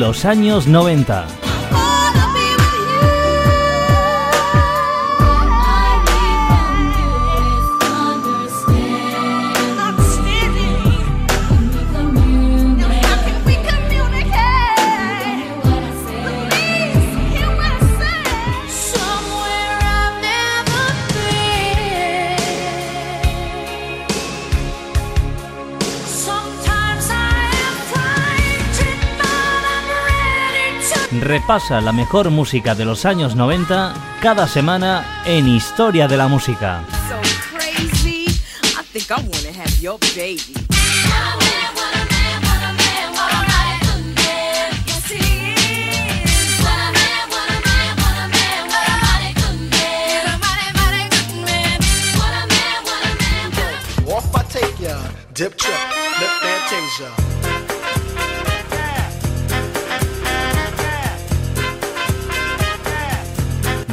Los años 90. Repasa la mejor música de los años 90 cada semana en Historia de la Música.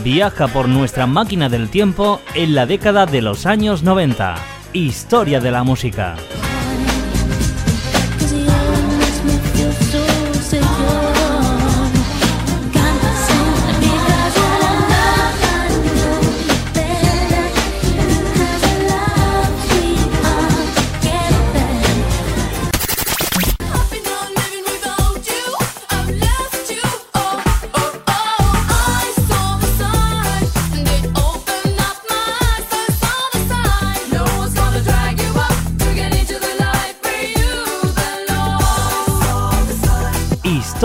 Viaja por nuestra máquina del tiempo en la década de los años 90. Historia de la música.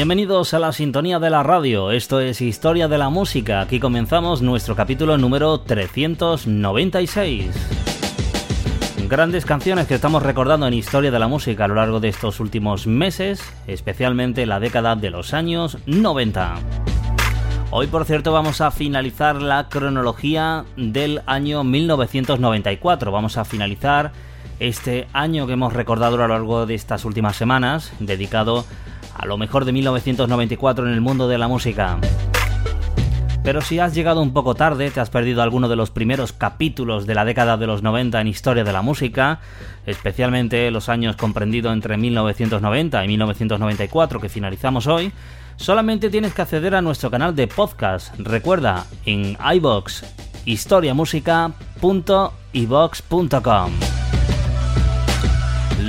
Bienvenidos a la sintonía de la radio, esto es Historia de la Música, aquí comenzamos nuestro capítulo número 396. Grandes canciones que estamos recordando en Historia de la Música a lo largo de estos últimos meses, especialmente la década de los años 90. Hoy, por cierto, vamos a finalizar la cronología del año 1994. Vamos a finalizar este año que hemos recordado a lo largo de estas últimas semanas, dedicado a lo mejor de 1994 en el mundo de la música. Pero si has llegado un poco tarde, te has perdido alguno de los primeros capítulos de la década de los 90 en historia de la música, especialmente los años comprendidos entre 1990 y 1994 que finalizamos hoy, solamente tienes que acceder a nuestro canal de podcast. Recuerda, en iBox, historiamusica.ibox.com.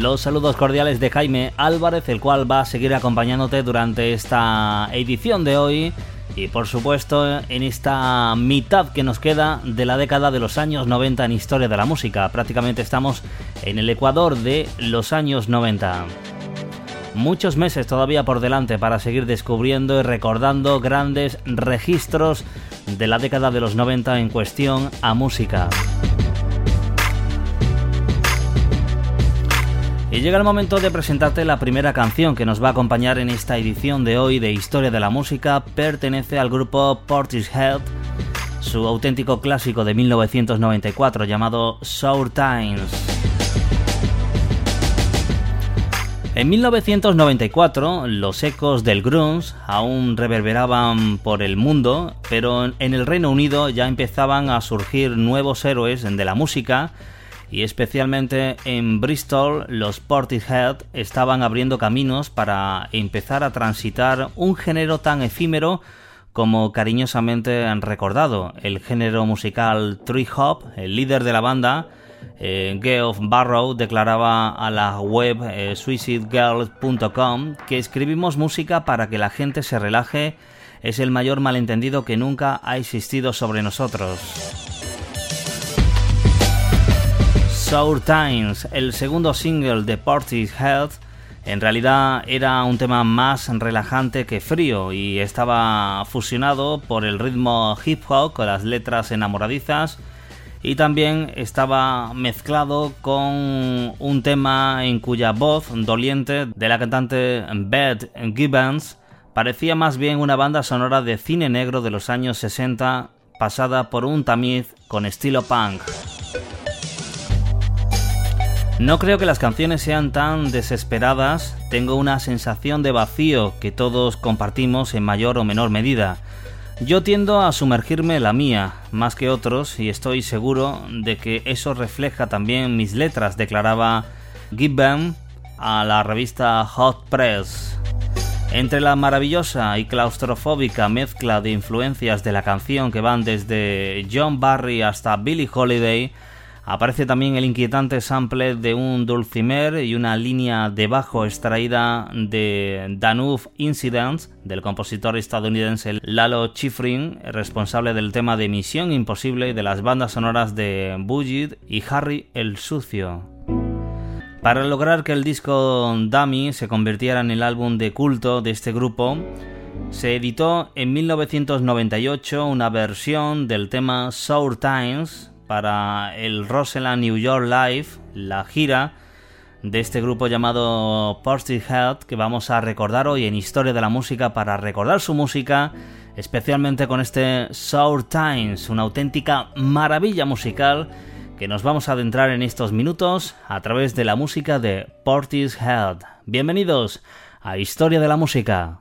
Los saludos cordiales de Jaime Álvarez, el cual va a seguir acompañándote durante esta edición de hoy y por supuesto en esta mitad que nos queda de la década de los años 90 en historia de la música. Prácticamente estamos en el Ecuador de los años 90. Muchos meses todavía por delante para seguir descubriendo y recordando grandes registros de la década de los 90 en cuestión a música. Y llega el momento de presentarte la primera canción que nos va a acompañar en esta edición de hoy de Historia de la Música. Pertenece al grupo Portishead su auténtico clásico de 1994 llamado Sour Times. En 1994, los ecos del grunge aún reverberaban por el mundo, pero en el Reino Unido ya empezaban a surgir nuevos héroes de la música y especialmente en Bristol los Portishead estaban abriendo caminos para empezar a transitar un género tan efímero como cariñosamente han recordado, el género musical tree hop, el líder de la banda, eh, Geoff Barrow declaraba a la web eh, suicidegirls.com que escribimos música para que la gente se relaje es el mayor malentendido que nunca ha existido sobre nosotros. Sour Times, el segundo single de Health, en realidad era un tema más relajante que frío y estaba fusionado por el ritmo hip hop con las letras enamoradizas y también estaba mezclado con un tema en cuya voz doliente de la cantante Beth Gibbons parecía más bien una banda sonora de cine negro de los años 60 pasada por un tamiz con estilo punk. No creo que las canciones sean tan desesperadas, tengo una sensación de vacío que todos compartimos en mayor o menor medida. Yo tiendo a sumergirme la mía, más que otros, y estoy seguro de que eso refleja también mis letras, declaraba Gibbon a la revista Hot Press. Entre la maravillosa y claustrofóbica mezcla de influencias de la canción que van desde John Barry hasta Billie Holiday, Aparece también el inquietante sample de un dulcimer y una línea de bajo extraída de Danube Incidents del compositor estadounidense Lalo Schifrin, responsable del tema de Misión Imposible de las bandas sonoras de Bugid y Harry el Sucio. Para lograr que el disco Dummy se convirtiera en el álbum de culto de este grupo, se editó en 1998 una versión del tema Sour Times para el Roseland New York Live, la gira de este grupo llamado Health que vamos a recordar hoy en Historia de la Música para recordar su música, especialmente con este Sour Times, una auténtica maravilla musical que nos vamos a adentrar en estos minutos a través de la música de Health. Bienvenidos a Historia de la Música.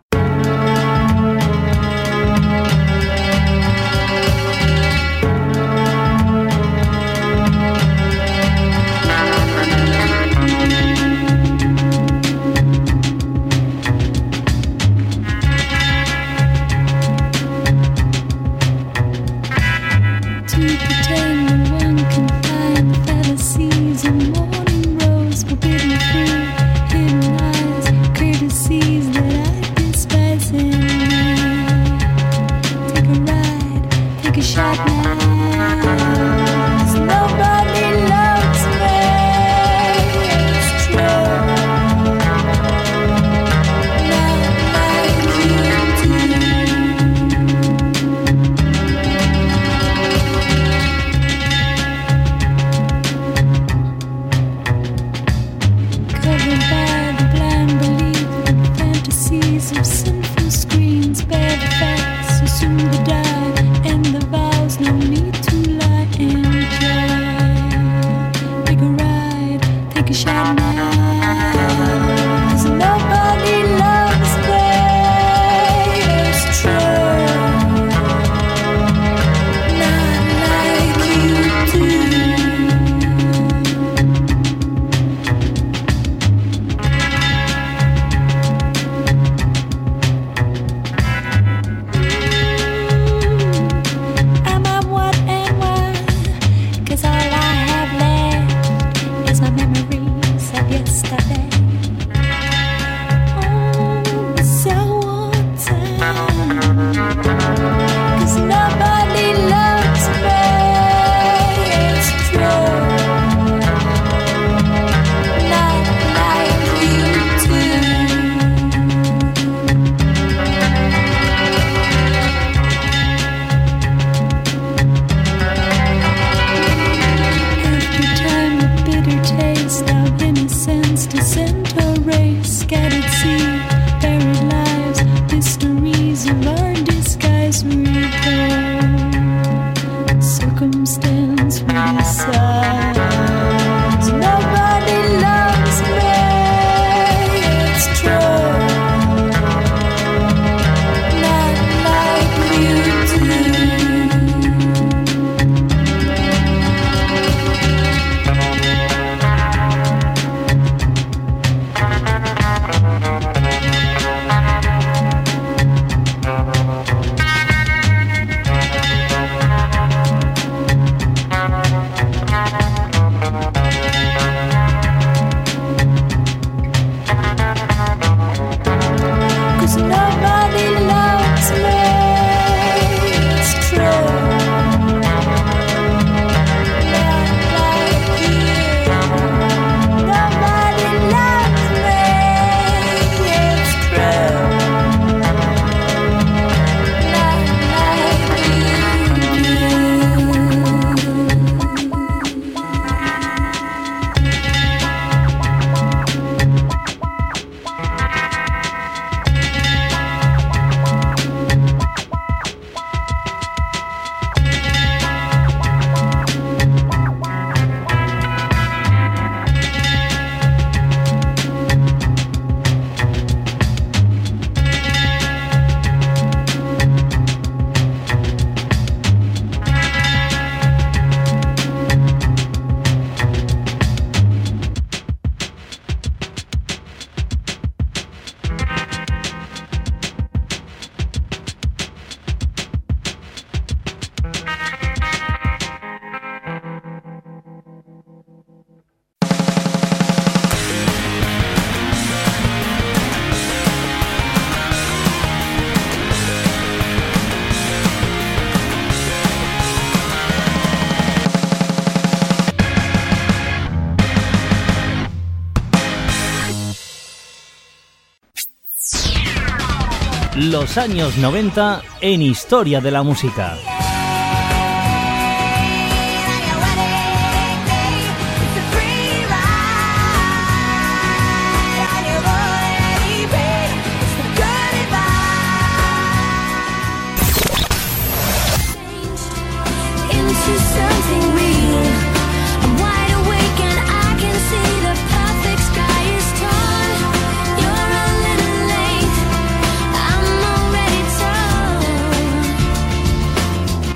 Los años 90 en Historia de la Música.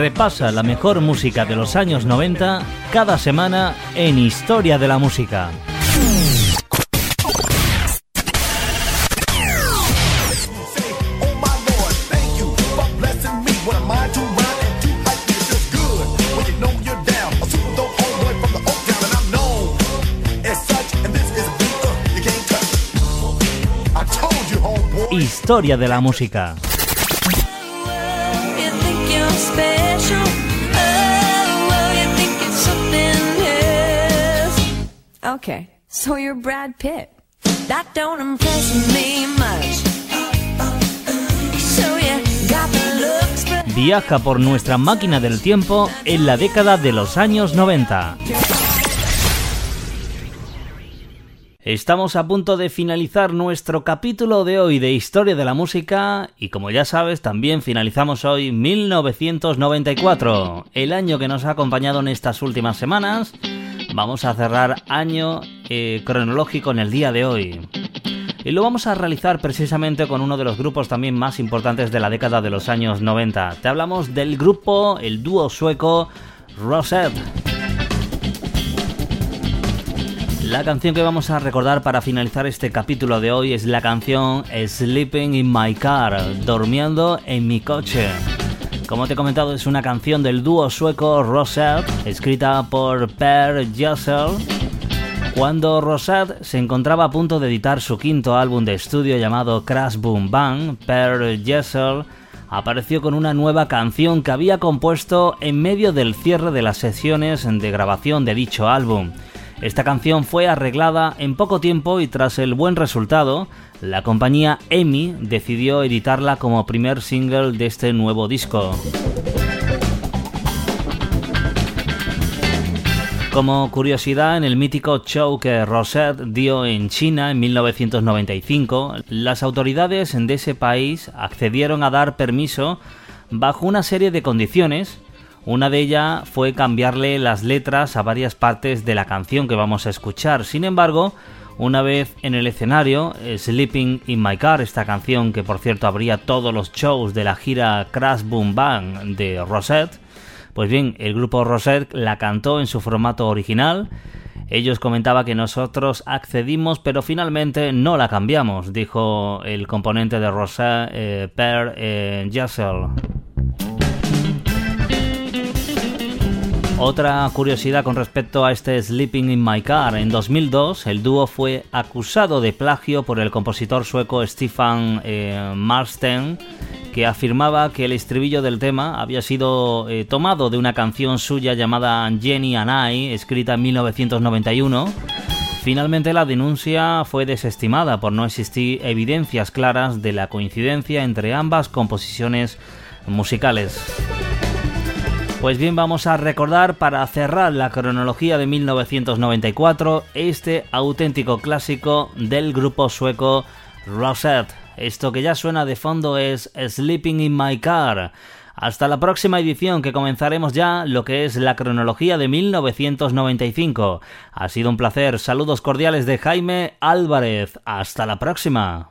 repasa la mejor música de los años 90 cada semana en Historia de la Música. Historia de la música. Okay, so you're Brad Pitt. That don't impress me much. Viaja por nuestra máquina del tiempo en la década de los años 90. Estamos a punto de finalizar nuestro capítulo de hoy de Historia de la Música y como ya sabes también finalizamos hoy 1994, el año que nos ha acompañado en estas últimas semanas Vamos a cerrar año eh, cronológico en el día de hoy. Y lo vamos a realizar precisamente con uno de los grupos también más importantes de la década de los años 90. Te hablamos del grupo, el dúo sueco Rosette. La canción que vamos a recordar para finalizar este capítulo de hoy es la canción Sleeping in My Car, durmiendo en mi coche. Como te he comentado, es una canción del dúo sueco Rosette, escrita por Per Gessel. Cuando Rosette se encontraba a punto de editar su quinto álbum de estudio llamado Crash Boom Bang, Per Gessel apareció con una nueva canción que había compuesto en medio del cierre de las sesiones de grabación de dicho álbum. Esta canción fue arreglada en poco tiempo y tras el buen resultado, la compañía EMI decidió editarla como primer single de este nuevo disco. Como curiosidad, en el mítico show que Rosette dio en China en 1995, las autoridades de ese país accedieron a dar permiso bajo una serie de condiciones una de ellas fue cambiarle las letras a varias partes de la canción que vamos a escuchar. Sin embargo, una vez en el escenario, Sleeping in My Car, esta canción que por cierto abría todos los shows de la gira Crash Boom Bang de Rosette, pues bien, el grupo Rosette la cantó en su formato original. Ellos comentaba que nosotros accedimos, pero finalmente no la cambiamos, dijo el componente de Rosette, eh, Per eh, Otra curiosidad con respecto a este Sleeping in My Car. En 2002, el dúo fue acusado de plagio por el compositor sueco Stefan eh, Marsten, que afirmaba que el estribillo del tema había sido eh, tomado de una canción suya llamada Jenny and I, escrita en 1991. Finalmente la denuncia fue desestimada por no existir evidencias claras de la coincidencia entre ambas composiciones musicales. Pues bien, vamos a recordar para cerrar la cronología de 1994 este auténtico clásico del grupo sueco Rosette. Esto que ya suena de fondo es Sleeping in My Car. Hasta la próxima edición que comenzaremos ya lo que es la cronología de 1995. Ha sido un placer. Saludos cordiales de Jaime Álvarez. Hasta la próxima.